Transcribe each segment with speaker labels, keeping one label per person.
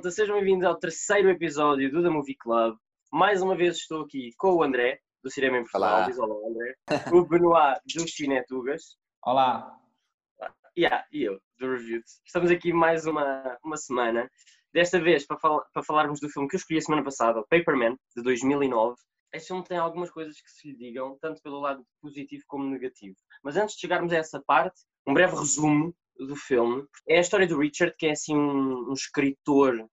Speaker 1: malta, sejam bem-vindos ao terceiro episódio do The Movie Club. Mais uma vez estou aqui com o André, do Cinema em Portugal,
Speaker 2: Olá.
Speaker 1: diz olá André, o Benoit dos Cinetugas
Speaker 3: Olá.
Speaker 1: yeah, e eu, do Reviews. Estamos aqui mais uma, uma semana, desta vez para, fal- para falarmos do filme que eu escolhi a semana passada, o Paperman, de 2009. Este filme tem algumas coisas que se lhe digam, tanto pelo lado positivo como negativo. Mas antes de chegarmos a essa parte, um breve resumo do filme. É a história do Richard, que é assim um, um escritor,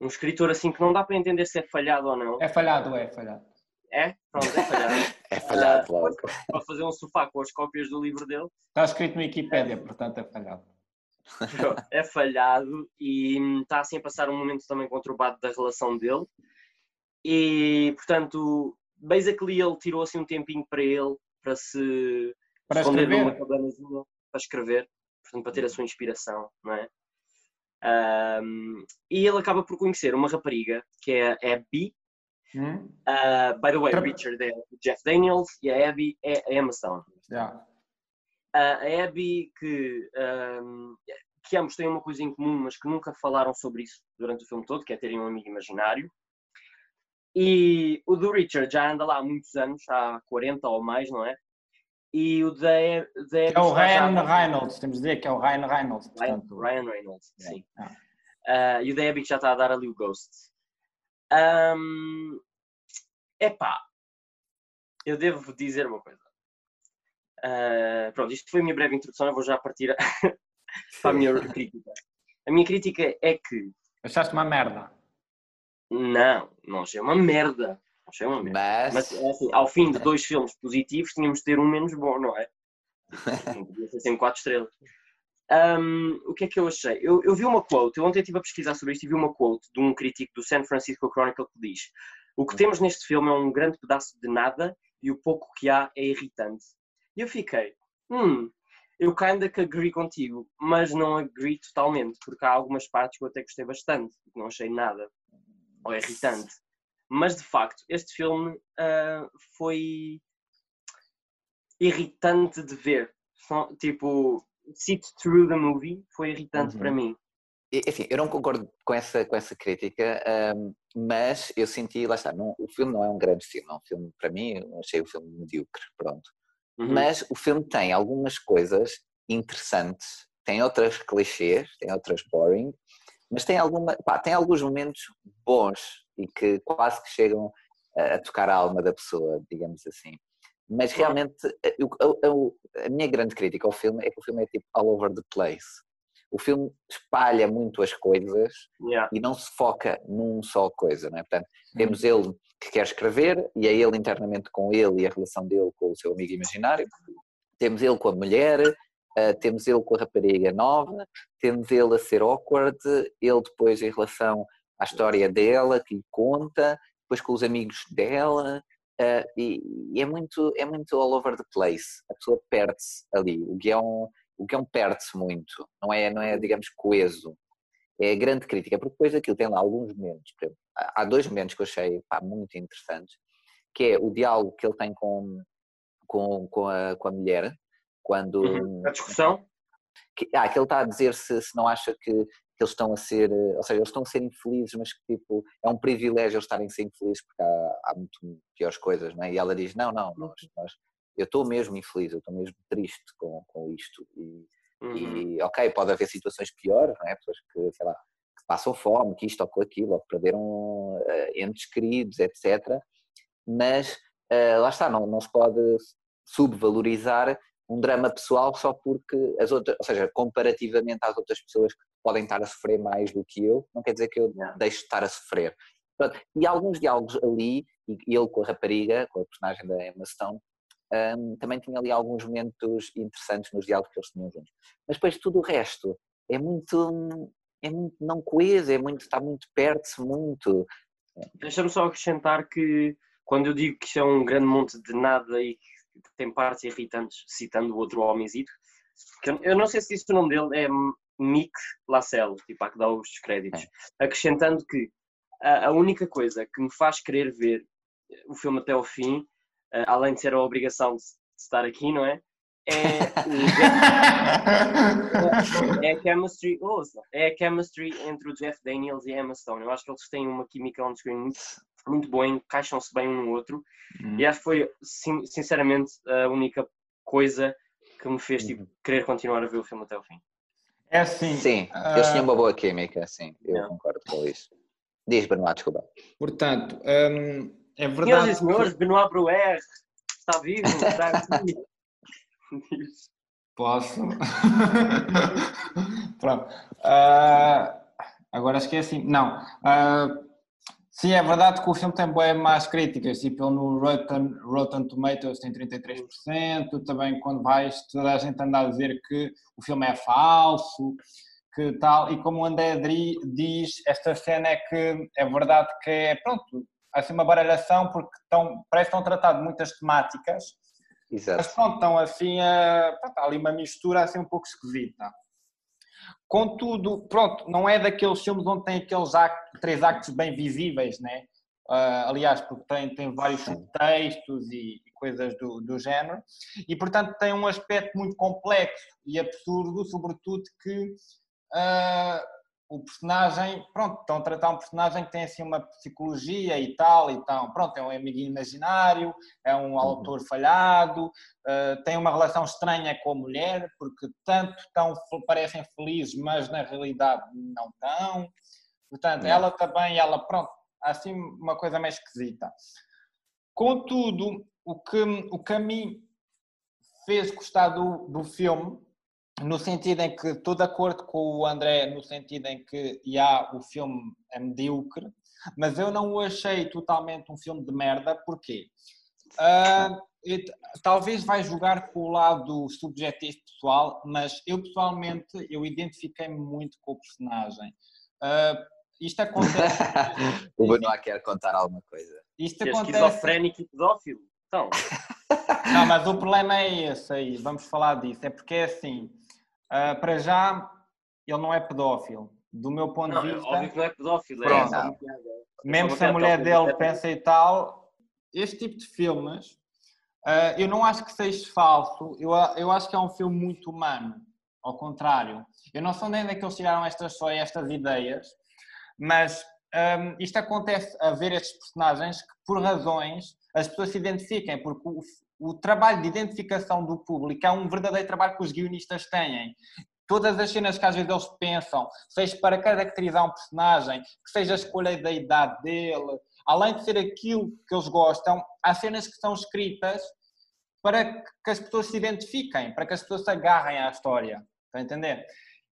Speaker 1: um escritor assim que não dá para entender se é falhado ou não.
Speaker 3: É falhado, é falhado.
Speaker 1: É? Pronto, é falhado.
Speaker 2: É falhado
Speaker 1: Ah,
Speaker 2: logo.
Speaker 1: Para fazer um sofá com as cópias do livro dele.
Speaker 3: Está escrito no Wikipédia, portanto é falhado.
Speaker 1: é falhado e está assim a passar um momento também conturbado da relação dele. E, portanto, basically ele tirou assim um tempinho para ele, para se
Speaker 3: Para
Speaker 1: esconder
Speaker 3: escrever?
Speaker 1: numa cabanazinha, para escrever, portanto, para ter a sua inspiração, não é? Ahm, e ele acaba por conhecer uma rapariga que é a Abby.
Speaker 3: Hum?
Speaker 1: Ah, by the way,
Speaker 3: Tra-
Speaker 1: Richard é o Jeff Daniels e a Abby é a Emma Stone.
Speaker 3: Já.
Speaker 1: a a Abby que, ahm, que ambos têm uma coisa em comum, mas que nunca falaram sobre isso durante o filme todo, que é terem um amigo imaginário. E o do Richard já anda lá há muitos anos, há 40 ou mais, não é? E o da, da Abby
Speaker 3: É o Ryan Reynolds, temos de dizer que é o Ryan Reynolds. Portanto,
Speaker 1: Ryan Reynolds,
Speaker 3: É,
Speaker 1: sim.
Speaker 3: ah.
Speaker 1: Ah, e o que já está a dar ali o Ghost. Ahm, epá, eu devo dizer uma coisa. Ah, pronto, isto foi a minha breve introdução, eu vou já partir para a minha crítica. A minha crítica é que,
Speaker 3: Achaste uma merda.
Speaker 1: não, não achei uma merda.
Speaker 2: Mas,
Speaker 1: Mas, é assim, ao fim de dois filmes positivos, tínhamos de ter um menos bom, não é? Podia ser sempre quatro estrelas. Ahm, o que é que eu achei? Eu, eu vi uma quote, eu ontem estive a pesquisar sobre isto e vi uma quote de um crítico do San Francisco Chronicle que diz o que temos neste filme é um grande pedaço de nada e o pouco que há é irritante. E eu fiquei, hum, eu kinda que agree contigo, mas não agree totalmente, porque há algumas partes que eu até gostei bastante, que não achei nada, ou irritante. Mas de facto, este filme ah, foi irritante de ver. Só, Tipo, sit through the movie foi irritante
Speaker 2: Uhum.
Speaker 1: para mim.
Speaker 2: enfim, eu não concordo com essa, com essa crítica, ahm, mas eu senti, lá está, não- o filme não é um grande filme, é um filme, para mim, eu achei o filme medíocre, pronto.
Speaker 1: Uhum.
Speaker 2: Mas o filme tem algumas coisas interessantes, tem outras clichês, tem outras boring, mas tem, alguma, pá, tem alguns momentos bons e que quase que chegam a, a tocar a alma da pessoa, digamos assim. Mas realmente, eh, eu- eu- eu- a minha grande crítica ao filme é que o filme é tipo all over the place. O filme espalha muito as coisas
Speaker 1: Yeah.
Speaker 2: e não se foca num só coisa, não é? Portanto, temos ele que quer escrever e é ele internamente com ele e a relação dele com o seu amigo imaginário. Temos ele com a mulher, eh, temos ele com a rapariga nova, temos ele a ser awkward, ele depois em relação à história dela que lhe conta, depois com os amigos dela, eh, e, e é muito é muito all over the place. A pessoa perde-se ali. O guião o guião perde-se muito. Não é não é digamos coeso. É a grande crítica, porque depois aquilo tem lá alguns momentos. exemplo, há há dois momentos que eu achei pá, muito interessantes, que é o diálogo que ele tem com, com, com, a, com a mulher, quando
Speaker 1: Uhum. A discussão?
Speaker 2: que, ah, que ele está a dizer se, se não acha que, que eles estão a ser, eh, ou seja, eles estão a ser infelizes, mas que tipo, é um privilégio eles estarem a ser infelizes porque há, há muito piores coisas, não é? E ela diz, não, não, nós, nós, eu estou mesmo infeliz, eu estou mesmo triste com, com isto. E,
Speaker 1: Uhum.
Speaker 2: e, ok, pode haver situações piores, não é? Pessoas que, sei lá, que passam fome, que isto ou que aquilo, ou que perderam eh, entes queridos, etc. Mas eh, lá está, não, não se pode subvalorizar um drama pessoal só porque as outras, ou seja, comparativamente às outras pessoas que podem estar a sofrer mais do que eu, não quer dizer que eu
Speaker 1: Yeah.
Speaker 2: deixe de estar a sofrer. E alguns diálogos ali, e ele com a rapariga, com a personagem da Emma Stone, hum, também tinha ali alguns momentos interessantes nos diálogos que eles tinham juntos. Mas depois tudo o resto é muito, é muito não coeso, é muito, está muito perto-se muito.
Speaker 1: Deixa-me só acrescentar que quando eu digo que isto é um grande monte de nada e que tem partes irritantes, citando o outro homenzito, eu não sei se disse o nome dele, é Mick Lassell, tipo, há que dar os créditos, acrescentando que a, a única coisa que me faz querer ver o filme até ao fim, eh, além de ser a obrigação de, de estar aqui, não é? é, é a chemistry, oh, é a chemistry entre o Jeff Daniels e a Emma Stone. Eu acho que eles têm uma química on screen muito, muito boa, encaixam-se bem um no outro. Hum. E acho que foi, sinceramente, a única coisa que me fez tipo, uhum. querer continuar a ver o filme até o fim.
Speaker 3: É assim.
Speaker 2: Sim, uh... eles tinham uma boa química, sim, eu não. concordo com isso. Diz, Benoit, desculpa.
Speaker 3: Portanto, um, é verdade.
Speaker 1: Senhoras e senhores, Benoit Bruer está vivo, está aqui.
Speaker 3: Posso? Pronto. Uh, agora esqueci. Não. Uh, sim, é verdade que o filme tem mais críticas. Tipo, no Rotten, Rotten Tomatoes tem 33%. Também, quando vais, toda a gente anda a dizer que o filme é falso. Que tal, e como o André diz, esta cena é que é verdade que é, pronto, assim uma baralhação porque estão, parece que estão tratado muitas temáticas Exato. Mas pronto, então assim, é, pronto, há ali uma mistura assim um pouco esquisita. Contudo, pronto, não é daqueles filmes onde tem aqueles actos, três actos bem visíveis, né? Uh, aliás, porque tem, tem vários subtextos e, e, coisas do, do género, e portanto tem um aspecto muito complexo e absurdo, sobretudo que uh, o personagem, pronto, estão a tratar um personagem que tem assim uma psicologia e tal, então, pronto, é um amigo imaginário, é um uhum. autor falhado, uh, tem uma relação estranha com a mulher, porque tanto tão, parecem felizes, mas na realidade não estão. Portanto, ela também, ela, pronto, assim uma coisa mais esquisita. Contudo, o que, o que a mim fez gostar do, do filme no sentido em que estou de acordo com o André, no sentido em que já, o filme é medíocre, mas eu não o achei totalmente um filme de merda, porquê? Uh, talvez vai jogar com o lado subjetivo pessoal, mas eu pessoalmente eu identifiquei-me muito com o personagem. Uh, isto acontece.
Speaker 2: o Benoit quer contar alguma coisa.
Speaker 1: Isto é acontece. Esquizofrénico e pedófilo. Então.
Speaker 3: Não, mas o problema é esse aí, vamos falar disso. É porque é assim, Uh, para já, ele não é pedófilo. Do meu ponto
Speaker 1: não,
Speaker 3: de vista.
Speaker 1: Óbvio que não é pedófilo, Pronto. é,
Speaker 3: Mesmo se a mulher dele pensa e tal, este tipo de filmes, uh, eu não acho que seja falso, eu, eu acho que é um filme muito humano. Ao contrário, eu não sei nem onde é que eles tiraram estas, só estas ideias, mas um, isto acontece a ver estes personagens que, por razões, as pessoas se identifiquem, porque o, o trabalho de identificação do público é um verdadeiro trabalho que os guionistas têm. Todas as cenas que às vezes eles pensam, seja para caracterizar um personagem, que seja a escolha da idade dele, além de ser aquilo que eles gostam, há cenas que são escritas para que as pessoas se identifiquem, para que as pessoas se agarrem à história. Está a entender?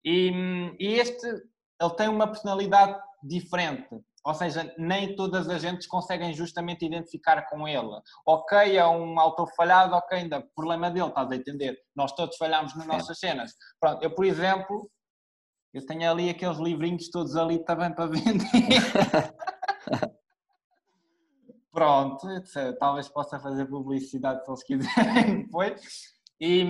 Speaker 3: E, e este, ele tem uma personalidade diferente. Ou seja, nem todas as gentes conseguem justamente identificar com ele. Ok, é um autor falhado, ok, ainda problema dele, estás a entender? Nós todos falhamos nas nossas cenas. Pronto, eu, por exemplo, eu tenho ali aqueles livrinhos todos ali também para vender. Pronto, talvez possa fazer publicidade se eles quiserem depois. E...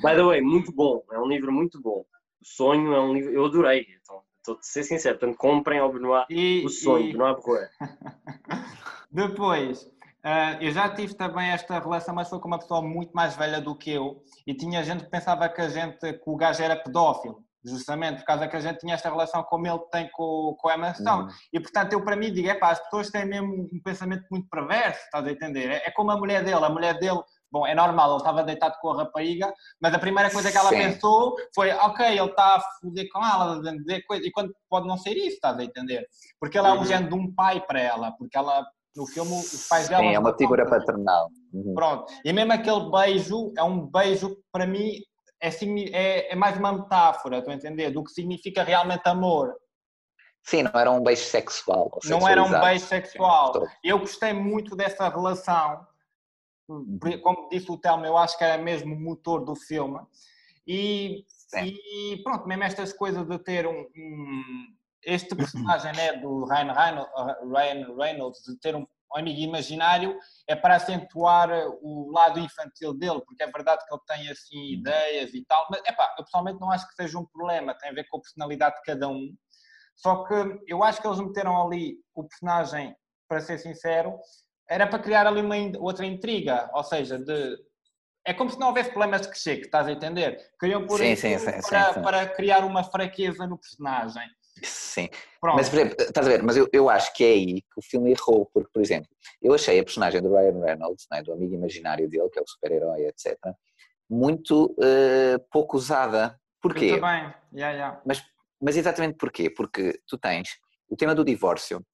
Speaker 1: By the way, muito bom, é um livro muito bom. O Sonho é um livro, eu adorei. Então, Estou a ser sincero, portanto comprem ao Benoit e, o sonho, e... Benoit Borroé.
Speaker 3: Depois, uh, eu já tive também esta relação, mas foi com uma pessoa muito mais velha do que eu e tinha gente que pensava que a gente, que o gajo era pedófilo, justamente por causa que a gente tinha esta relação como ele tem com, com a Emma Stone. Uhum. E portanto eu para mim digo, é pá, as pessoas têm mesmo um pensamento muito perverso, estás a entender? É, é como a mulher dele, a mulher dele Bom, é normal, ele estava deitado com a rapariga, mas a primeira coisa que ela Sim. pensou foi: ok, ele está a foder com ela, a dizer coisa, e quando pode não ser isso, estás a entender? Porque ele é um uhum. género de um pai para ela, porque ela, no filme, os pais dela.
Speaker 2: Sim, é uma figura paternal.
Speaker 3: Uhum. Pronto, e mesmo aquele beijo, é um beijo que para mim é, é, é mais uma metáfora, estou a entender? Do que significa realmente amor.
Speaker 2: Sim, não era um beijo sexual.
Speaker 3: Não era um beijo sexual. Eu gostei muito dessa relação. Como disse o Telmo, eu acho que era mesmo o motor do filme. E, e pronto, mesmo estas coisas de ter um, um este personagem né, do Ryan Reynolds, Ryan Reynolds, de ter um amigo imaginário, é para acentuar o lado infantil dele, porque é verdade que ele tem assim uhum. ideias e tal, mas epá, eu pessoalmente não acho que seja um problema, tem a ver com a personalidade de cada um. Só que eu acho que eles meteram ali o personagem, para ser sincero, era para criar ali uma outra intriga, ou seja, de é como se não houvesse problemas de crescer, que estás a entender? Queriam pôr
Speaker 2: Sim, sim, sim,
Speaker 3: para, para criar uma fraqueza no personagem.
Speaker 2: Sim.
Speaker 3: Pronto.
Speaker 2: Mas, por exemplo, estás a ver, mas eu, eu acho que é aí que o filme errou, porque, por exemplo, eu achei a personagem do Ryan Reynolds, não é, do amigo imaginário dele, que é o super-herói, etc., muito eh, pouco usada. Porquê?
Speaker 3: Eu também. Yeah, yeah.
Speaker 2: Mas, mas exatamente porquê? Porque tu tens o tema do divórcio,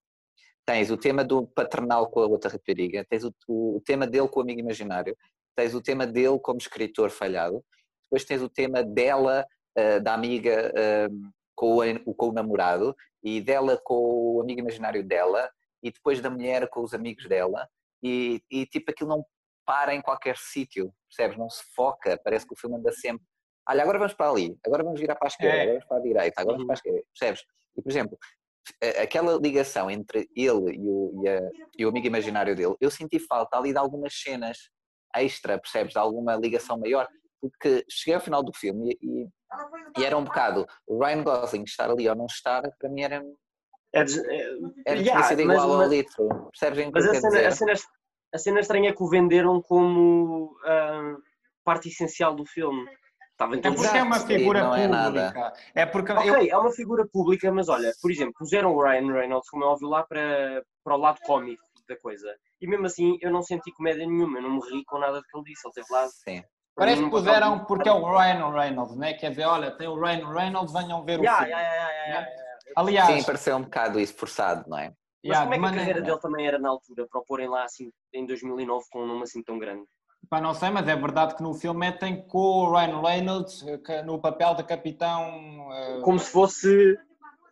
Speaker 2: tens o tema do paternal com a outra rapariga, tens o, o tema dele com o amigo imaginário, tens o tema dele como escritor falhado, depois tens o tema dela, eh, da amiga eh, com, o, com o namorado, e dela com o amigo imaginário dela, e depois da mulher com os amigos dela, e, e tipo aquilo não para em qualquer sítio, percebes? Não se foca, parece que o filme anda sempre. Olha, agora vamos para ali, agora vamos virar para a esquerda,
Speaker 3: É.
Speaker 2: agora vamos para a direita, agora
Speaker 1: Uhum.
Speaker 2: vamos para a esquerda, percebes? E, por exemplo, aquela ligação entre ele e o, e, a- e o amigo imaginário dele, eu senti falta ali de algumas cenas extra, percebes? De alguma ligação maior, porque cheguei ao final do filme e, e- era um bocado o Ryan Gosling estar ali ou não estar, para mim era,
Speaker 1: É, des- é,
Speaker 2: era
Speaker 1: yeah,
Speaker 2: sido
Speaker 1: mas-
Speaker 2: igual ao litro, percebes
Speaker 1: Mas a cena, a, cena, a cena estranha é que o venderam como ah, parte essencial do filme. Estava em
Speaker 3: É porque é uma figura
Speaker 2: não é
Speaker 3: pública. É porque eu,
Speaker 1: Ok, é uma figura pública, mas olha, por exemplo, puseram o Ryan Reynolds, como é óbvio, lá para, para o lado cómico da coisa. E mesmo assim, eu não senti comédia nenhuma, eu não me ri com nada do que ele disse. Ele teve lá.
Speaker 2: Sim.
Speaker 3: parece que puseram porque é o Ryan Reynolds, né? Quer dizer, olha, tem o Ryan Reynolds, venham ver o
Speaker 1: Yeah,
Speaker 3: filme.
Speaker 1: yeah, yeah, yeah, yeah, yeah.
Speaker 3: Aliás,
Speaker 2: Sim, pareceu um bocado isso forçado, não é?
Speaker 1: Mas
Speaker 3: yeah,
Speaker 1: como é que a carreira dele também era na altura, para o porem lá assim em 2009 com um nome assim tão grande?
Speaker 3: Pá, não sei, mas é verdade que no filme metem com o Ryan Reynolds eh, no papel de capitão. eh,
Speaker 1: Como se fosse.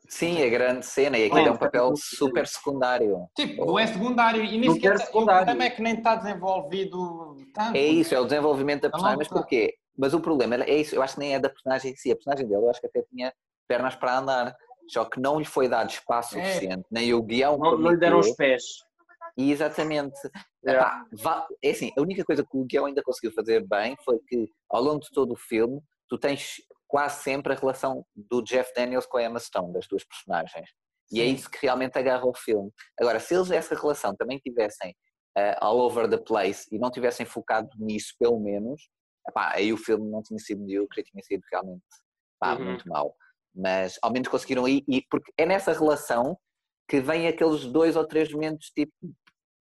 Speaker 2: Sim, a grande cena, e aquilo é um papel super secundário.
Speaker 3: Tipo, não é secundário e nem sequer. O problema é que nem está desenvolvido tanto.
Speaker 2: É isso, é o desenvolvimento da
Speaker 3: Tá
Speaker 2: personagem, mas porquê? Mas o problema é isso, eu acho que nem é da personagem em si, a personagem dele eu acho que até tinha pernas para andar, só que não lhe foi dado espaço
Speaker 3: É.
Speaker 2: suficiente, nem o guião
Speaker 1: Não, não lhe deram os pés.
Speaker 2: E exatamente.
Speaker 1: É.
Speaker 2: Epá, é assim, a única coisa que o guião ainda conseguiu fazer bem foi que ao longo de todo o filme tu tens quase sempre a relação do Jeff Daniels com a Emma Stone, das duas personagens. E é
Speaker 3: Sim.
Speaker 2: isso que realmente agarra o filme. Agora, se eles essa relação também tivessem eh, all over the place e não tivessem focado nisso, pelo menos, epá, aí o filme não tinha sido medíocre tinha sido realmente pá,
Speaker 1: Uhum.
Speaker 2: muito mau. Mas ao menos conseguiram ir, e porque é nessa relação que vem aqueles dois ou três momentos tipo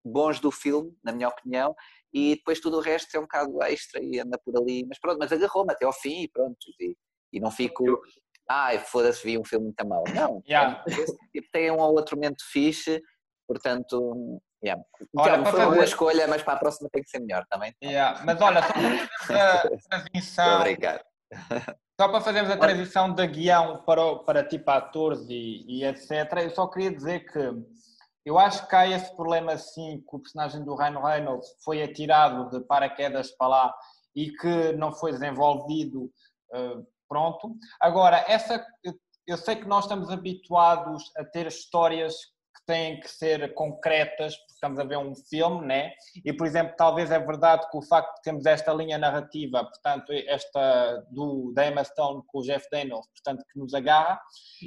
Speaker 2: bons do filme, na minha opinião, e depois tudo o resto é um bocado extra e anda por ali, mas pronto, mas agarrou-me até ao fim e pronto, e, e não fico, ai, foda-se, vi um filme muito mau. Não,
Speaker 3: Yeah.
Speaker 2: esse tipo, tem um ou outro momento fixe, portanto, yeah.
Speaker 3: Olha,
Speaker 2: Então, foi uma boa escolha, mas para a próxima tem que ser melhor também.
Speaker 3: Yeah, Mas olha, só para fazermos a transição,
Speaker 2: Obrigado.
Speaker 3: só para fazermos a transição da guião para, para tipo atores e, e etc. Eu só queria dizer que eu acho que há esse problema assim que o personagem do Ryan Reynolds foi atirado de paraquedas para lá e que não foi desenvolvido eh, pronto. Agora, essa eu, sei que nós estamos habituados a ter histórias têm que ser concretas, porque estamos a ver um filme, né? E, por exemplo, talvez é verdade que o facto de termos esta linha narrativa, portanto, esta do, da Emma Stone com o Jeff Daniels, portanto, que nos agarra,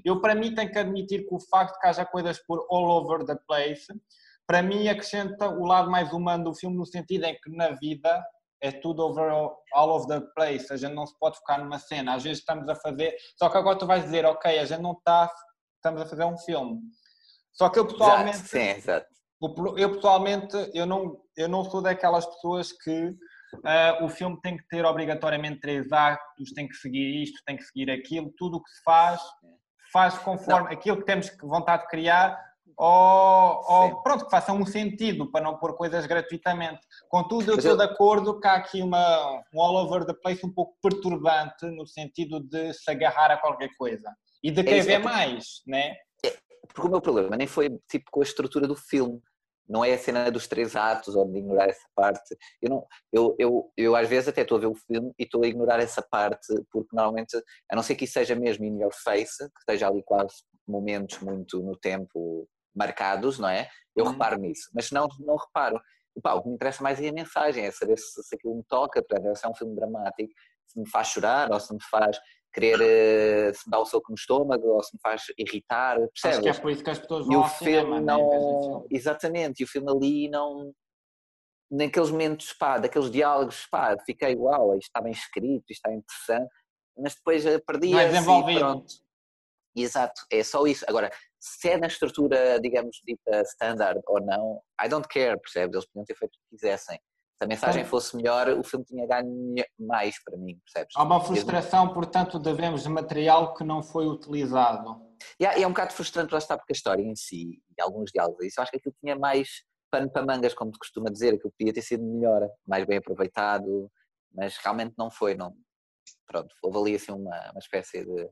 Speaker 3: eu, para mim, tenho que admitir que o facto de que haja coisas por all over the place, para mim, acrescenta o lado mais humano do filme, no sentido em que na vida é tudo over all over the place, a gente não se pode focar numa cena, às vezes estamos a fazer, só que agora tu vais dizer, ok, a gente não está, estamos a fazer um filme. Só que eu pessoalmente,
Speaker 2: Exato, sim, exato.
Speaker 3: Eu pessoalmente, eu não, eu não sou daquelas pessoas que ah, o filme tem que ter obrigatoriamente três atos, tem que seguir isto, tem que seguir aquilo, tudo o que se faz, faz conforme aquilo que temos vontade de criar, ou, ou pronto, que faça um sentido para não pôr coisas gratuitamente. Contudo, eu
Speaker 2: Mas
Speaker 3: estou
Speaker 2: eu-
Speaker 3: de acordo que há aqui uma, um all over the place um pouco perturbante no sentido de se agarrar a qualquer coisa e de querer
Speaker 2: isso,
Speaker 3: ver
Speaker 2: é porque-
Speaker 3: mais, né?
Speaker 2: Porque o meu problema nem foi tipo com a estrutura do filme, não é a cena dos três atos ou de ignorar essa parte. Eu, não, eu, eu, eu às vezes até estou a ver o filme e estou a ignorar essa parte, porque normalmente, a não ser que isso seja mesmo in your face, que esteja ali quase momentos muito no tempo marcados, não é? Eu
Speaker 3: Uhum.
Speaker 2: reparo nisso, mas não, não reparo. Pá, o que me interessa mais é a mensagem, é saber se, se aquilo me toca, portanto, se é um filme dramático, se me faz chorar ou se me faz querer, eh, se me dá o soco no estômago ou se me faz irritar,
Speaker 3: Acho
Speaker 2: percebes?
Speaker 3: que é por isso que as pessoas
Speaker 2: E
Speaker 3: vão
Speaker 2: o
Speaker 3: ao
Speaker 2: filme
Speaker 3: né?
Speaker 2: não. Exatamente, e o filme ali não. naqueles momentos, pá, daqueles diálogos, pá, fiquei, uau, isto está bem escrito, isto está interessante, mas depois perdi
Speaker 3: Não é desenvolvido.
Speaker 2: pronto. Exato, é só isso. Agora, se é na estrutura, digamos, dita standard ou não, I don't care, percebes? Eles podiam ter feito o que quisessem. Se a mensagem fosse melhor, o filme tinha ganho mais para mim, percebes?
Speaker 3: Há uma frustração, portanto, devemos de material que não foi utilizado.
Speaker 2: E é, é um bocado frustrante lá está porque a história em si e alguns diálogos, isso eu acho que aquilo tinha mais pano para mangas, como te costuma dizer, aquilo podia ter sido melhor, mais bem aproveitado, mas realmente não foi, não. Pronto, houve ali assim uma, uma espécie de,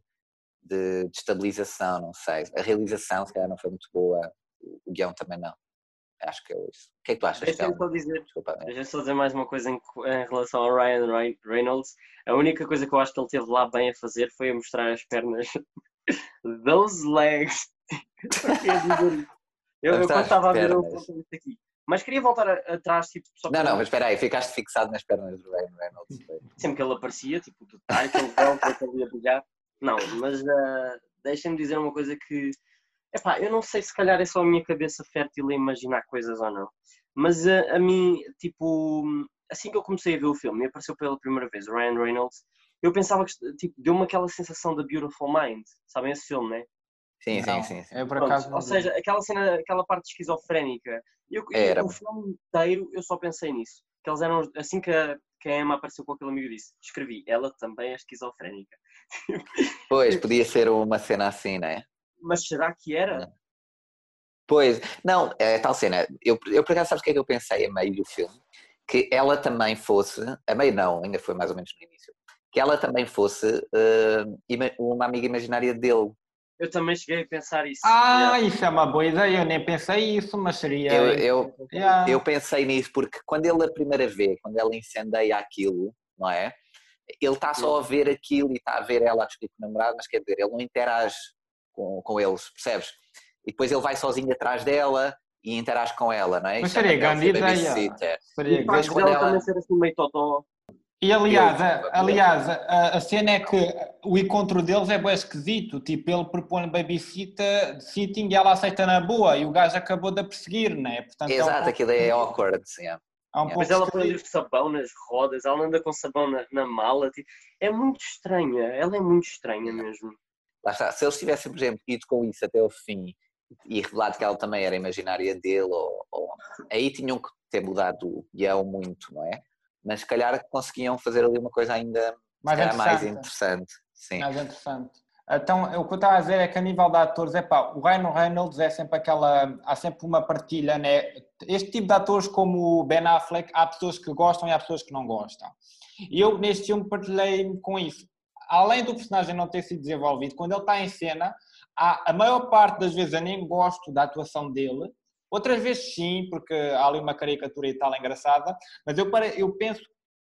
Speaker 2: de destabilização, não sei. A realização se calhar não foi muito boa, o guião também não. Acho que é isso. O que é que tu achas,
Speaker 1: Deixa-me só dizer,
Speaker 2: Desculpa, né?
Speaker 1: só dizer mais uma coisa em, em relação ao Ryan Rey- Reynolds. A única coisa que eu acho que ele teve lá bem a fazer foi a mostrar as pernas. Those legs. Eu isso. eu, quando estava a ver apontei isto aqui. Mas queria voltar atrás, tipo, só
Speaker 2: Não,
Speaker 1: para-
Speaker 2: não, mas espera aí, ficaste fixado nas pernas do Ryan Reynolds.
Speaker 1: sempre que ele aparecia, tipo, o detalhe, aquele véu que ele ia brilhar. Não, mas ah, deixem-me dizer uma coisa que, epá, eu não sei se calhar é só a minha cabeça fértil a imaginar coisas ou não, mas ah, a mim, tipo, assim que eu comecei a ver o filme e apareceu pela primeira vez o Ryan Reynolds, eu pensava que, tipo, deu-me aquela sensação da Beautiful Mind, sabem esse filme, né?
Speaker 2: Sim, sim, sim. sim.
Speaker 3: Eu, por acaso,
Speaker 1: ou seja, aquela cena, aquela parte esquizofrénica. Eu,
Speaker 2: Era.
Speaker 1: O filme inteiro eu só pensei nisso. Que eles eram, assim que a, que a Emma apareceu com aquele amigo, disse: escrevi, ela também é esquizofrénica.
Speaker 2: Pois, podia ser uma cena assim, não é?
Speaker 1: Mas será que era?
Speaker 2: Pois, não, é tal cena. Eu, eu por acaso, sabes o que é que eu pensei a meio do filme? Que ela também fosse, a meio não, ainda foi mais ou menos no início, que ela também fosse ima- uma amiga imaginária dele.
Speaker 1: Eu também cheguei a pensar isso.
Speaker 3: Ah,
Speaker 1: Yeah.
Speaker 3: isso é uma boa ideia, eu nem pensei isso, mas seria.
Speaker 2: Eu, eu,
Speaker 3: Yeah.
Speaker 2: eu pensei nisso porque quando ele a primeira vez, quando ela incendeia aquilo, não é? Ele está só a ver aquilo e está a ver ela a discutir com o namorado, mas quer dizer, ele não interage com, com eles, percebes? E depois ele vai sozinho atrás dela e interage com ela, não é?
Speaker 3: Mas seria
Speaker 2: ela
Speaker 3: grande
Speaker 2: de
Speaker 3: ideia.
Speaker 2: babysitter.
Speaker 3: Seria grande.
Speaker 1: dela
Speaker 2: ela-
Speaker 1: também ser assim meio totó.
Speaker 3: E aliás, a, aliás a, a cena é que o encontro deles é bem esquisito. Tipo, ele propõe babysitter sitting e ela aceita na boa e o gajo acabou de a perseguir? Portanto, é um
Speaker 2: Exato,
Speaker 3: pouco-
Speaker 2: aquilo é awkward, sim. é.
Speaker 3: é um
Speaker 2: Mas
Speaker 1: ela põe sabão nas rodas, ela anda com sabão na, na mala. tipo, é muito estranha, ela é muito estranha mesmo.
Speaker 2: Lá está, se eles tivessem, por exemplo, ido com isso até ao fim e revelado que ela também era imaginária dele, ou, ou- aí tinham que ter mudado o guião muito, não é? Mas se calhar conseguiam fazer ali uma coisa ainda
Speaker 3: Mais
Speaker 2: calhar, mais
Speaker 3: interessante.
Speaker 2: interessante. Sim.
Speaker 3: Mais interessante. Então, o que eu estava a dizer é que a nível de atores, é pá, o Ryan Reynolds é sempre aquela, há sempre uma partilha, né? Este tipo de atores como o Ben Affleck, há pessoas que gostam e há pessoas que não gostam. E eu neste filme partilhei-me com isso. Além do personagem não ter sido desenvolvido, quando ele está em cena, há, a maior parte das vezes eu nem gosto da atuação dele, outras vezes sim, porque há ali uma caricatura e tal engraçada, mas eu, eu penso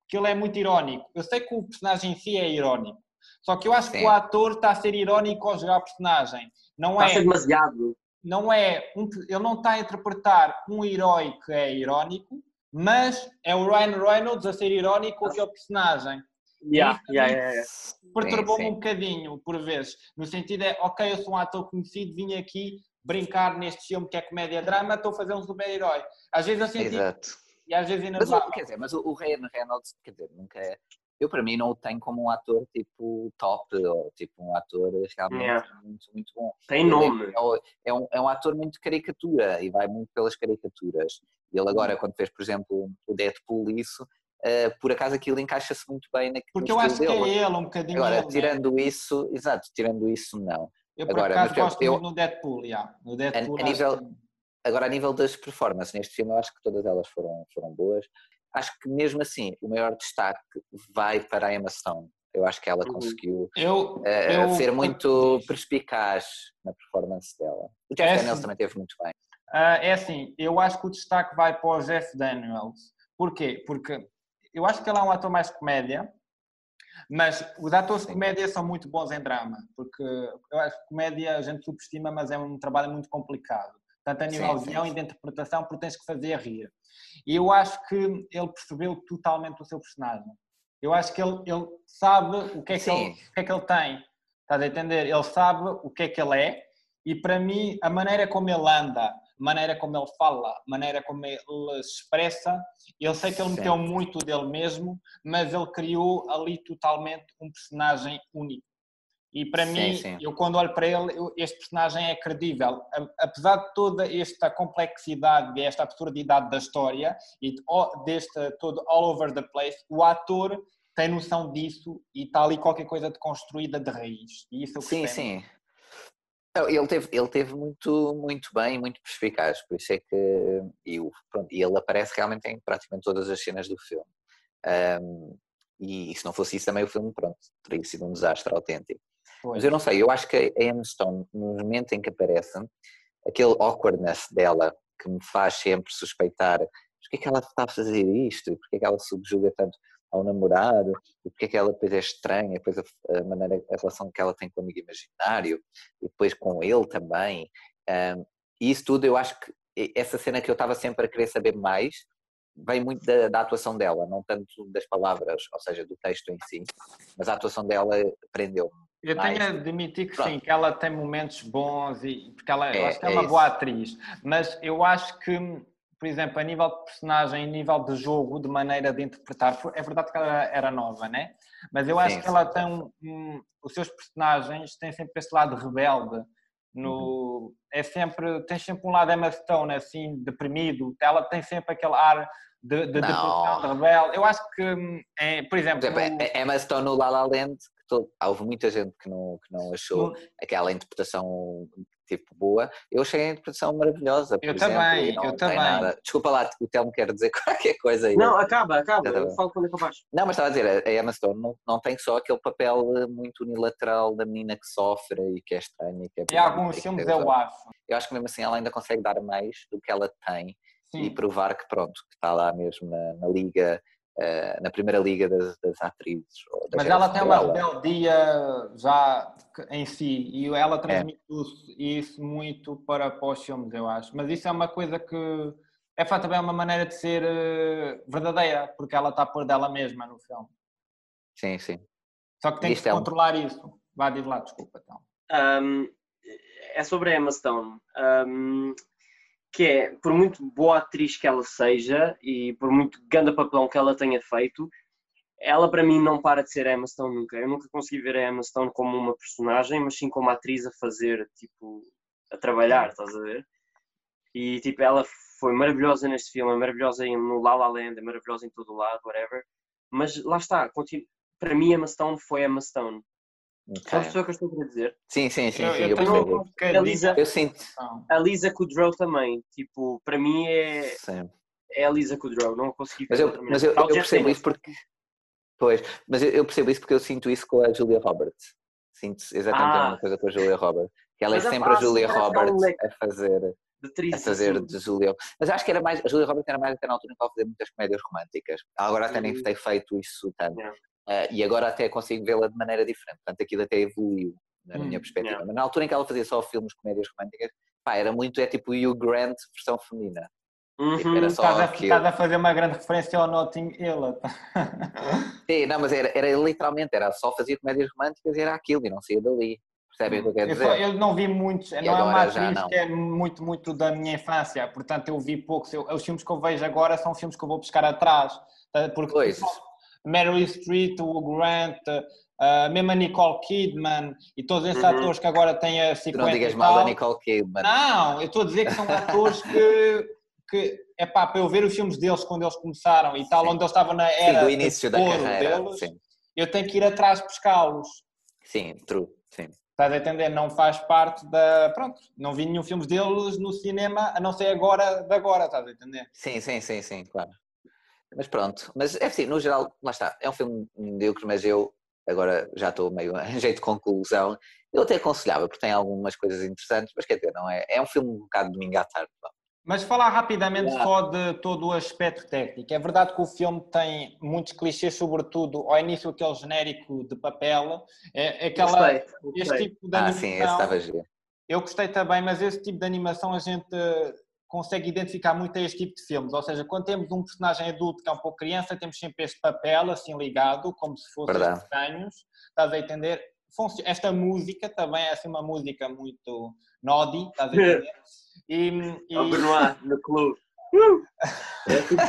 Speaker 3: que ele é muito irónico. Eu sei que o personagem em si é irónico, só que eu acho que
Speaker 2: Sim.
Speaker 3: o ator está a ser irónico ao jogar o personagem. Não
Speaker 1: Está a
Speaker 3: é,
Speaker 1: ser demasiado.
Speaker 3: não é um- ele não está a interpretar um herói que é irónico, mas é o Ryan Reynolds a ser irónico com aquele personagem.
Speaker 1: Yeah,
Speaker 3: Isso
Speaker 1: yeah, yeah, yeah.
Speaker 3: Perturbou-me um bocadinho, por vezes. No sentido é, ok, eu sou um ator conhecido, vim aqui brincar neste filme que é comédia-drama, estou a fazer um super-herói. Às vezes eu senti,
Speaker 2: Exato.
Speaker 3: e às vezes ainda
Speaker 2: Mas, o- quer dizer, mas o, o Ryan Reynolds, quer dizer, nunca é. Eu, para mim, não o tenho como um ator tipo top, ou tipo um ator realmente
Speaker 1: Yeah.
Speaker 2: muito, muito bom.
Speaker 1: Tem nome.
Speaker 2: É, é um, é um ator muito caricatura e vai muito pelas caricaturas. Ele agora, quando fez, por exemplo, o Deadpool, isso, eh, por acaso aquilo encaixa-se muito bem naquele
Speaker 3: Porque eu acho que é ele, um bocadinho
Speaker 2: Agora,
Speaker 3: ele. né?
Speaker 2: tirando isso, exato, tirando isso, não.
Speaker 3: Eu, por
Speaker 2: agora,
Speaker 3: acaso,
Speaker 2: mas,
Speaker 3: gosto muito no Deadpool, yeah. No Deadpool
Speaker 2: a
Speaker 3: acho
Speaker 2: nível-
Speaker 3: que-
Speaker 2: Agora, a nível das performances neste filme, eu acho que todas elas foram, foram boas. Acho que mesmo assim, o maior destaque vai para a Emma Stone. Eu acho que ela
Speaker 1: Uhum.
Speaker 2: conseguiu
Speaker 3: Eu,
Speaker 2: eh,
Speaker 3: eu,
Speaker 2: ser muito perspicaz na performance dela. O Jeff
Speaker 3: É
Speaker 2: Daniels
Speaker 3: assim.
Speaker 2: também teve muito bem.
Speaker 3: Ah, é assim, eu acho que o destaque vai para o Jeff Daniels. Porquê? Porque eu acho que ele é um ator mais comédia, mas os atores de comédia são muito bons em drama, porque eu acho que comédia a gente subestima, mas é um trabalho muito complicado. Tanto a nível
Speaker 2: Sim,
Speaker 3: de guião e de interpretação, porque tens que fazer rir. E eu acho que ele percebeu totalmente o seu personagem. Eu acho que ele, ele sabe o que, é que ele, o que é que ele tem. Estás a entender? Ele sabe o que é que ele é e para mim a maneira como ele anda, maneira como ele fala, maneira como ele se expressa. Eu sei que ele meteu
Speaker 2: Sim.
Speaker 3: muito dele mesmo, mas ele criou ali totalmente um personagem único. E para
Speaker 2: Sim,
Speaker 3: mim,
Speaker 2: sim.
Speaker 3: eu quando olho para ele, eu- este personagem é credível. Apesar de toda esta complexidade e esta absurdidade da história e de- deste todo all over the place, o ator tem noção disso e está ali qualquer coisa de construída de raiz. E isso eu
Speaker 2: Sim, sim. Não, Ele teve, ele teve muito, muito bem, muito perspicaz, por isso é que e, o- pronto, e ele aparece realmente em praticamente todas as cenas do filme. Ahm, e, se não fosse isso também o filme, pronto, teria sido um desastre autêntico.
Speaker 3: Pois.
Speaker 2: Mas eu não sei, eu acho que a Stone, no momento em que aparece, aquele awkwardness dela que me faz sempre suspeitar porque é que ela está a fazer isto, e porque é que ela subjuga tanto ao namorado, e porque é que ela depois é estranha, depois a, a maneira, a relação que ela tem com o amigo imaginário, e depois com ele também. Um, e isso tudo eu acho que essa cena que eu estava sempre a querer saber mais vem muito da, da atuação dela, não tanto das palavras, ou seja, do texto em si, mas a atuação dela prendeu-me.
Speaker 3: Eu tenho
Speaker 2: mais-
Speaker 3: a admitir que
Speaker 2: Pronto.
Speaker 3: sim, que ela tem momentos bons e porque ela eu
Speaker 2: É,
Speaker 3: acho que é
Speaker 2: é
Speaker 3: uma
Speaker 2: isso.
Speaker 3: boa atriz, mas eu acho que, por exemplo, a nível de personagem, a nível de jogo, de maneira de interpretar, é verdade que ela era nova, né? Mas eu acho
Speaker 2: Sim,
Speaker 3: que ela
Speaker 2: sim.
Speaker 3: tem um, os seus personagens têm sempre esse lado rebelde. No,
Speaker 2: Uhum.
Speaker 3: é sempre, tem sempre um lado Emma Stone assim deprimido, ela tem sempre aquele ar de, de depressão, de rebelde. Eu acho que, hum, é, por
Speaker 2: Por
Speaker 3: exemplo,
Speaker 2: exemplo,
Speaker 3: no-
Speaker 2: Emma Stone no La La Land, que todo- houve muita gente que não, que não achou aquela interpretação tipo boa, eu achei a interpretação maravilhosa. por
Speaker 3: Eu
Speaker 2: exemplo,
Speaker 3: também,
Speaker 2: e
Speaker 3: eu também.
Speaker 2: Nada. Desculpa lá, o Telmo quer dizer qualquer coisa aí.
Speaker 1: Não, acaba, acaba.
Speaker 2: Tá
Speaker 1: Eu
Speaker 2: bem.
Speaker 1: falo quando acabares.
Speaker 2: Não, mas estava a dizer, a Emma Stone não, não tem só aquele papel eh, muito unilateral da menina que sofre e que é estranha. E que é
Speaker 3: em alguns filmes eu
Speaker 2: olhos.
Speaker 3: acho.
Speaker 2: Eu acho que mesmo assim ela ainda consegue dar mais do que ela tem e
Speaker 3: Sim.
Speaker 2: provar que pronto, que está lá mesmo na, na liga, eh, na primeira liga das, das atrizes. ou da
Speaker 3: Mas ela tem uma rebeldia já em si e
Speaker 2: É.
Speaker 3: ela transmite isso- isso muito para, para os filmes, eu acho. Mas isso é uma coisa que é também uma maneira de ser eh, verdadeira, porque ela está por dela mesma no filme.
Speaker 2: Sim, sim.
Speaker 3: Só que tem que
Speaker 2: é um-
Speaker 3: controlar isso. Vá, diz lá, desculpa. Então.
Speaker 1: Um, é sobre a Emma Stone. Um, que é, por muito boa atriz que ela seja e por muito grande papelão que ela tenha feito, ela para mim não para de ser a Emma Stone nunca. Eu nunca consegui ver a Emma Stone como uma personagem, mas sim como atriz a fazer, tipo, a trabalhar, estás a ver? E tipo, ela foi maravilhosa neste filme, é maravilhosa no La La Land, é maravilhosa em todo o lado, whatever. Mas lá está, continu- para mim Emma Stone foi Emma Stone.
Speaker 2: Ok.
Speaker 1: Sabes o que eu estou a dizer?
Speaker 2: Sim, sim, sim,
Speaker 3: Eu,
Speaker 2: sim,
Speaker 3: eu
Speaker 2: eu
Speaker 3: tenho um bocadinho
Speaker 1: Elisa-
Speaker 2: Eu sinto.
Speaker 1: A Lisa Kudrow também, tipo, para mim é,
Speaker 2: Sim.
Speaker 1: é a Lisa Kudrow, não consegui
Speaker 2: Mas eu, mas eu, eu percebo isso porque. Pois, mas eu, eu percebo isso porque eu sinto isso com a Julia Roberts. Sinto exatamente a
Speaker 1: Ah.
Speaker 2: mesma coisa com a Julia Roberts. Que ela
Speaker 1: Mas
Speaker 2: é
Speaker 1: a
Speaker 2: sempre a
Speaker 1: frase
Speaker 2: Julia Roberts
Speaker 1: é-
Speaker 2: a fazer,
Speaker 1: de
Speaker 2: a fazer de Julia. Mas acho que era mais. A Julia Roberts era mais até na altura em que ela fazia muitas comédias românticas. Agora até nem
Speaker 1: Uhum.
Speaker 2: tem feito isso tanto.
Speaker 1: Yeah.
Speaker 2: Ah, e agora até consigo vê-la de maneira diferente. Portanto, aquilo até evoluiu, na
Speaker 3: Hum,
Speaker 2: minha perspectiva.
Speaker 1: yeah.
Speaker 2: Mas na altura em que ela fazia só filmes de comédias românticas, pá, era muito, é tipo Hugh Grant versão feminina.
Speaker 1: Uhum.
Speaker 2: Era só
Speaker 3: Estás a,
Speaker 2: aquilo.
Speaker 3: estás a fazer uma grande referência ao Notting Hill.
Speaker 2: Sim, não, mas era, era literalmente, era só fazer comédias românticas e era aquilo, e não saía dali. Percebem o que eu quero
Speaker 3: Eu, só-
Speaker 2: dizer?
Speaker 3: eu não vi muitos, não é uma atriz
Speaker 2: não.
Speaker 3: que é muito, muito da minha infância, portanto eu vi poucos. Eu- os filmes que eu vejo agora são filmes que eu vou buscar atrás, tá? porque
Speaker 2: Pois.
Speaker 3: Meryl Streep, o Grant, uh, mesmo a Nicole Kidman e todos esses
Speaker 1: Uhum.
Speaker 3: atores que agora têm a
Speaker 2: Tu
Speaker 3: 50
Speaker 2: não digas mal da. Nicole Kidman.
Speaker 3: Não, eu estou a dizer que são atores que, que é pá, para eu ver os filmes deles quando eles começaram e tal,
Speaker 2: Sim.
Speaker 3: onde eles estavam na
Speaker 2: Sim,
Speaker 3: era
Speaker 2: do
Speaker 3: de
Speaker 2: início da carreira.
Speaker 3: deles,
Speaker 2: Sim,
Speaker 3: eu tenho que ir atrás buscá-los.
Speaker 2: sim, true. Sim.
Speaker 3: Estás a entender? Não faz parte da. Pronto, não vi nenhum filme deles no cinema, a não ser agora de agora, estás a entender?
Speaker 2: sim, sim, sim, sim, claro. Mas pronto, mas é assim, no geral, lá está, é um filme medíocre, mas eu agora já estou meio em jeito de conclusão. Eu até aconselhava, porque tem algumas coisas interessantes, mas quer dizer, não é? É um filme um bocado domingo à tarde.
Speaker 3: Mas falar rapidamente só de todo o aspecto técnico. É verdade que o filme tem muitos clichês, sobretudo ao início aquele genérico de papel, é, é aquela,
Speaker 1: Gostei,
Speaker 3: este tipo de
Speaker 2: Ah,
Speaker 3: animação.
Speaker 2: sim, esse estava a.
Speaker 3: Eu gostei também, mas esse tipo de animação a gente consegue identificar muito a este tipo de filmes. Ou seja, quando temos um personagem adulto que é um pouco criança, temos sempre este papel assim ligado, como se fossem estranhos. Estás a entender? esta música também é assim uma música muito nodi, estás a entender?
Speaker 1: E, e... Benoit no clube. É
Speaker 2: tipo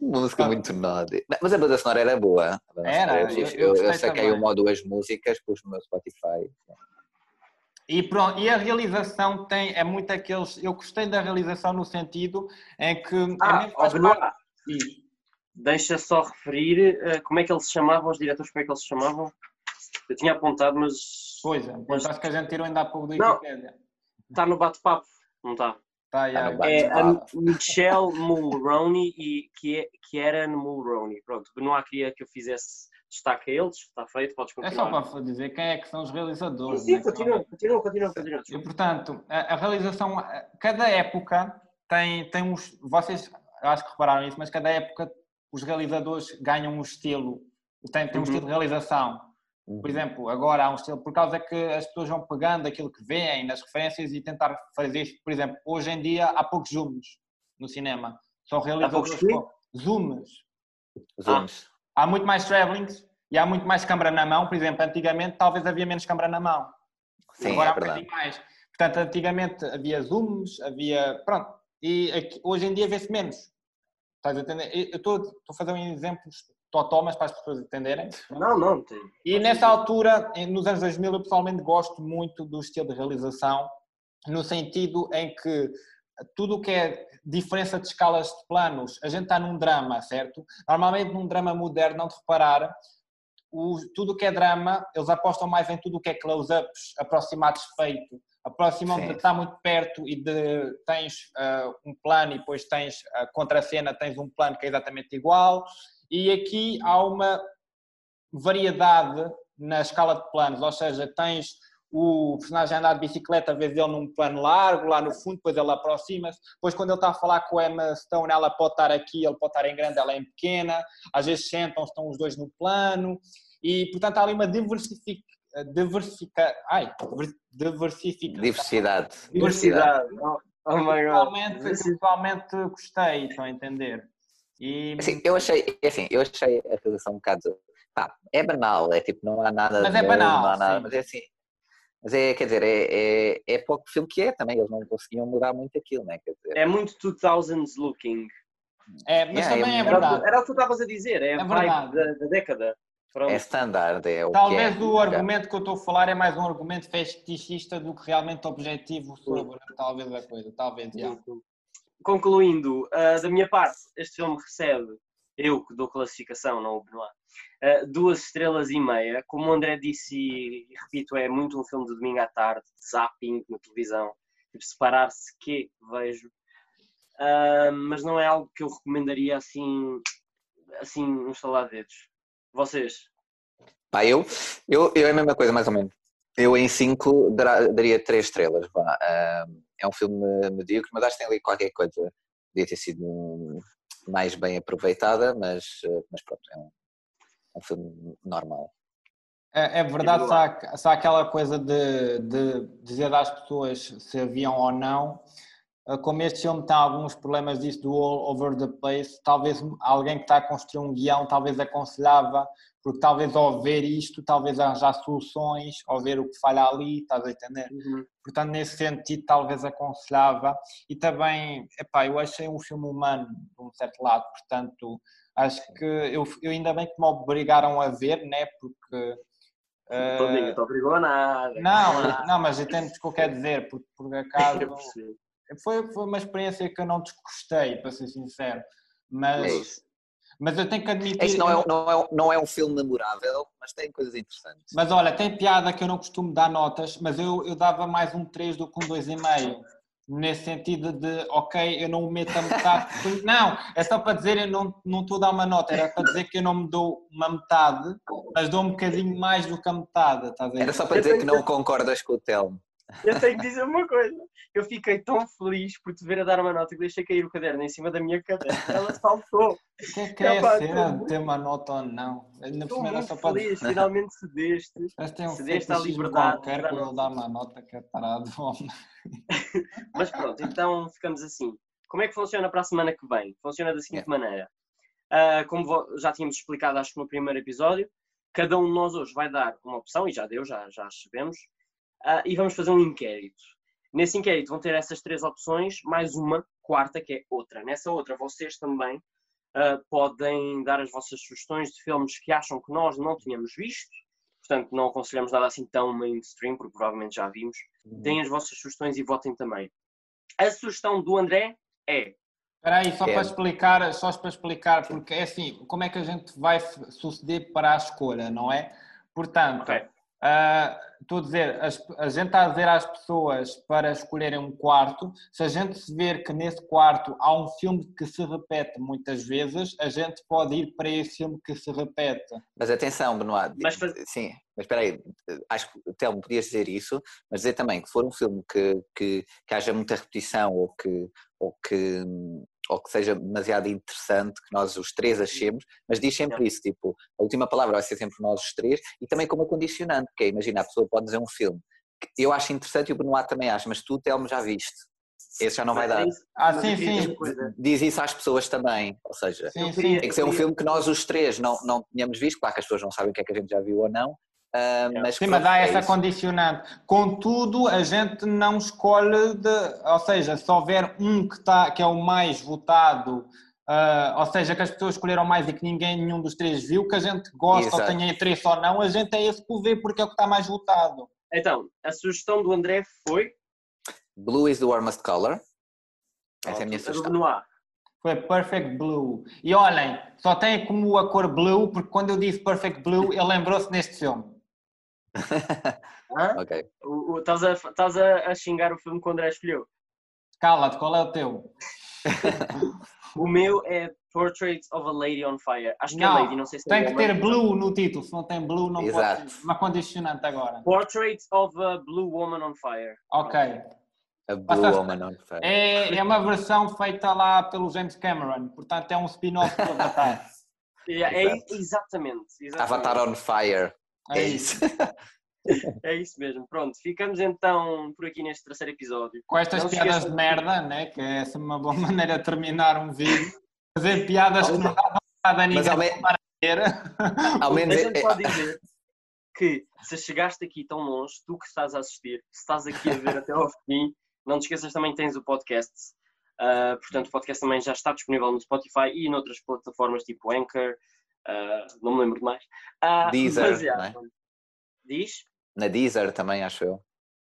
Speaker 2: Música muito nodi. Mas a banda sonora era boa.
Speaker 3: Era,
Speaker 2: eu, eu, eu, eu saquei uma ou duas músicas, pus no meu Spotify.
Speaker 3: E, pronto, e a realização tem, é muito aqueles. Eu gostei da realização no sentido em que. É
Speaker 1: ah, é ó, Benoit, deixa só referir uh, como é que eles se chamavam, os diretores, como é que eles se chamavam? Eu tinha apontado, mas.
Speaker 3: Pois é, mas acho que a gente tirou ainda há pouco do Wikipedia.
Speaker 1: Está no bate-papo, não está?
Speaker 3: Tá, yeah.
Speaker 1: é a Michelle Mulroney e Kieran Mulroney. Pronto, não queria que eu fizesse destaque a eles, está feito, podes continuar.
Speaker 3: É só para dizer quem é que são os realizadores.
Speaker 1: Sim, sim né? continua, continua, continua, continua.
Speaker 3: E portanto, a, a, realização, cada época tem, tem uns, vocês acho que repararam isso, mas cada época os realizadores ganham um estilo, tem, tem um uhum. estilo de realização. Por uhum. exemplo, agora há um estilo, por causa que as pessoas vão pegando aquilo que veem nas referências e tentar fazer isto. Por exemplo, hoje em dia há poucos zooms no cinema. São realizadores com zooms.
Speaker 2: Zooms.
Speaker 3: Há muito mais travelings e há muito mais câmara na mão. Por exemplo, antigamente talvez havia menos câmara na mão.
Speaker 2: Sim, agora
Speaker 3: é
Speaker 2: há um bocadinho
Speaker 3: mais. Portanto, antigamente havia zooms, havia. Pronto. E aqui, hoje em dia vê-se menos. Estás a entender? Eu estou, estou a fazer um exemplo totó, mas para as pessoas entenderem.
Speaker 1: Não, não. Tem.
Speaker 3: E nessa altura, nos anos 2000, eu pessoalmente gosto muito do estilo de realização, no sentido em que tudo o que é diferença de escalas de planos, a gente está num drama, certo? Normalmente num drama moderno, não te reparar, o, tudo o que é drama, eles apostam mais em tudo o que é close-ups, aproximados feito, aproximam de estar muito perto e de, tens uh, um plano e depois tens a contra-cena, tens um plano que é exatamente igual, e aqui há uma variedade na escala de planos, ou seja, tens o personagem a andar de bicicleta, vês ele num plano largo, lá no fundo, depois ele aproxima-se, depois quando ele está a falar com a Emma Stone, ela pode estar aqui, ele pode estar em grande, ela é em pequena, às vezes sentam-se, estão os dois no plano, e portanto há ali uma diversific... diversifica... Ai, diversificação.
Speaker 2: Diversidade.
Speaker 1: Diversidade. Oh, oh my God.
Speaker 3: Principalmente gostei, estão a entender?
Speaker 2: E... Assim, eu achei, assim, eu achei a realização um bocado. Pá, é banal, é tipo, não há nada.
Speaker 3: Mas é banal.
Speaker 2: Não há nada, mas é assim. Mas é, quer dizer, é, é, é pouco filme que é também, eles não conseguiam mudar muito aquilo, né? Quer dizer,
Speaker 1: é muito 2000s looking.
Speaker 3: É, mas yeah, também é, é verdade.
Speaker 1: Era o que tu estavas a dizer, é, é a vibe da, da, década.
Speaker 2: Pronto. É standard, é o
Speaker 3: Talvez
Speaker 2: que é.
Speaker 3: o argumento que eu estou a falar é mais um argumento fetichista do que realmente objetivo sobre talvez a coisa, talvez, já.
Speaker 1: concluindo, uh, da minha parte, este filme recebe, eu que dou classificação, não o Benoit, duas estrelas e meia. Como o André disse e, repito, é muito um filme de domingo à tarde, de zapping na televisão, tipo, separar-se que vejo. Uh, mas não é algo que eu recomendaria assim, assim, um estalar de dedos. Vocês?
Speaker 2: Pá, eu, eu, eu é a mesma coisa, mais ou menos. Eu em 5 daria 3 estrelas. Vá. é um filme medíocre, mas acho que tem ali qualquer coisa. Podia ter sido mais bem aproveitada, mas, mas pronto, é um, um filme normal.
Speaker 3: É, é verdade, se há, se há, aquela coisa de, de dizer às pessoas se haviam ou não, como este filme tem alguns problemas disso do all over the place, talvez alguém que está a construir um guião talvez aconselhava, porque talvez ao ver isto, talvez arranjar soluções, ao ver o que falha ali, estás a entender? Uhum. Portanto, nesse sentido, talvez aconselhava. E também, epá, eu achei um filme humano, de um certo lado, portanto, acho que eu, eu ainda bem que me obrigaram a ver, né? Porque
Speaker 1: Uh, não obrigou a nada.
Speaker 3: Não, não, mas entendo o que eu quero dizer, porque por acaso foi, foi uma experiência que eu não desgostei, para ser sincero. Mas, é mas eu tenho que admitir.
Speaker 2: Este não é, não, é, não é um filme memorável, mas tem coisas interessantes.
Speaker 3: Mas olha, tem piada que eu não costumo dar notas, mas eu, eu dava mais um 3 do que um 2,5. Nesse sentido de, ok, eu não o meto a metade. não, é só para dizer, eu não, não estou a dar uma nota, era para dizer que eu não me dou uma metade, mas dou um bocadinho mais do que a metade. Estás a
Speaker 2: Era só para dizer que não concordas com o Telmo.
Speaker 1: Eu tenho que dizer uma coisa. Eu fiquei tão feliz por te ver a dar uma nota que deixei cair o caderno em cima da minha cadeira. Ela saltou.
Speaker 3: O que é que é a cena de ter uma nota ou não?
Speaker 1: Estou muito só feliz, para... finalmente cedeste.
Speaker 3: Mas tem um cedeste à liberdade. qualquer para ele dar uma nota que é parado.
Speaker 1: Mas pronto, então ficamos assim. Como é que funciona para a semana que vem? Funciona da seguinte é. maneira. Uh, como já tínhamos explicado, acho que no primeiro episódio, cada um de nós hoje vai dar uma opção, e já deu, já, já sabemos, uh, e vamos fazer um inquérito. Nesse inquérito vão ter essas três opções, mais uma quarta, que é outra. Nessa outra, vocês também uh, podem dar as vossas sugestões de filmes que acham que nós não tínhamos visto, portanto não aconselhamos nada assim tão mainstream, porque provavelmente já vimos. Uhum. Deem as vossas sugestões e votem também. A sugestão do André é
Speaker 3: Espera aí, só é. para explicar, só para explicar, porque é assim, como é que a gente vai suceder para a escolha, não é? Portanto, okay. Uh, estou a dizer, a gente está a dizer às pessoas para escolherem um quarto. Se a gente se ver que nesse quarto há um filme que se repete muitas vezes, a gente pode ir para esse filme que se repete.
Speaker 2: Mas atenção, Benoit. Mas, sim, mas espera aí, acho que, Telmo, podias dizer isso, mas dizer também que for um filme que, que, que haja muita repetição ou que, ou que ou que seja demasiado interessante, que nós os três achemos, mas diz sempre isso, tipo, a última palavra vai ser sempre nós os três, e também como condicionante, que é, imagina, a pessoa pode dizer um filme que eu acho interessante e o Benoit também acha, mas tu, Telmo, já viste. Esse já não vai dar.
Speaker 3: Ah, sim, sim.
Speaker 2: Diz isso às pessoas também, ou seja, sim, sim. tem que ser um filme que nós os três não, não tínhamos visto, claro que as pessoas não sabem o que é que a gente já viu ou não,
Speaker 3: Uh, mas Sim, mas dá é essa isso. condicionante. Contudo, a gente não escolhe, de, ou seja, se houver um que, tá, que é o mais votado, uh, ou seja, que as pessoas escolheram mais e que ninguém, nenhum dos três viu, que a gente gosta Exato. ou tenha interesse ou não, a gente é esse que o vê porque é o que está mais votado.
Speaker 1: Então, a sugestão do André foi?
Speaker 2: Blue is the warmest color. Essa é a minha sugestão.
Speaker 3: Foi Perfect Blue. E olhem, só tem como a cor blue, porque quando eu disse Perfect Blue, ele lembrou-se neste filme.
Speaker 2: ok.
Speaker 1: Estás a, estás a, a xingar o filme que o André escolheu?
Speaker 3: Cala-te, qual é o teu?
Speaker 1: o meu é Portrait of a Lady on Fire. Acho que é
Speaker 3: não,
Speaker 1: é Lady, não sei se
Speaker 3: tem
Speaker 1: é
Speaker 3: que ter blue no título, se não tem blue não Exato. pode uma condicionante agora.
Speaker 1: Portrait of a Blue Woman on Fire.
Speaker 3: Ok.
Speaker 2: A Blue Woman on Fire.
Speaker 3: É, é uma versão feita lá pelo James Cameron, portanto é um spin-off do Avatar.
Speaker 1: é, é exatamente, exatamente.
Speaker 2: Avatar on Fire. É, é isso.
Speaker 1: É isso mesmo. Pronto, ficamos então por aqui neste terceiro episódio.
Speaker 3: Com estas não piadas de merda, né? que é essa uma boa maneira de terminar um vídeo. Fazer piadas que não dá nada a ninguém Mas ao me...
Speaker 1: Ao menos é... só dizer que se chegaste aqui tão longe, tu que estás a assistir, se estás aqui a ver até ao fim, não te esqueças também tens o podcast. Uh, portanto, o podcast também já está disponível no Spotify e noutras plataformas tipo Anchor, uh, não me lembro de mais.
Speaker 2: Uh, Deezer, mas, yeah, é?
Speaker 1: Diz?
Speaker 2: Na Deezer também, acho eu.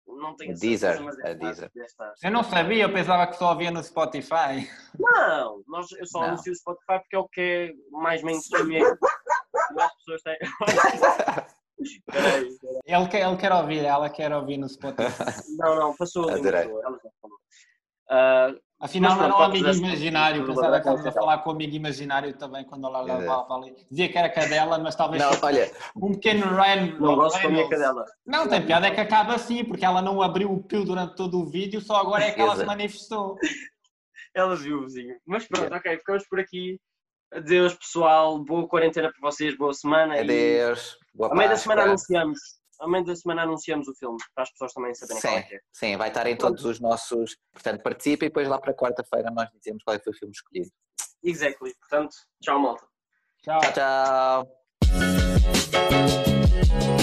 Speaker 1: Não tenho
Speaker 2: Deezer, certeza, mas é Deezer.
Speaker 3: Eu não sabia, eu pensava que só havia no Spotify.
Speaker 1: Não, nós, eu só não. anuncio o Spotify porque é o que é mais mainstream. as pessoas têm.
Speaker 3: Peraí, peraí. Ele, quer, ele quer ouvir, ela quer ouvir no Spotify.
Speaker 1: Não, não, passou ali. Ela já falou.
Speaker 3: Uh, Afinal, não era um amigo imaginário. Pensava que estava a falar com o amigo imaginário também quando ela levava ali. Dizia que era cadela, mas talvez.
Speaker 2: Não, olha.
Speaker 3: Um pequeno Ryan.
Speaker 1: Não gosto da minha cadela.
Speaker 3: Não, tem piada é que acaba assim, porque ela não abriu o pio durante todo o vídeo, só agora é que ela se manifestou.
Speaker 1: Ela viu o vizinho. Mas pronto, ok, ficamos por aqui. Adeus, pessoal. Boa quarentena para vocês, boa semana.
Speaker 2: Adeus.
Speaker 1: E... Boa a meio da semana anunciamos ao meio da semana anunciamos o filme, para as pessoas também saberem
Speaker 2: sim,
Speaker 1: qual é que é.
Speaker 2: Sim, vai estar em todos os nossos. Portanto, participe e depois lá para quarta-feira nós dizemos qual é que foi o filme escolhido.
Speaker 1: Exactly. Portanto, tchau, malta.
Speaker 2: Tchau, tchau. tchau.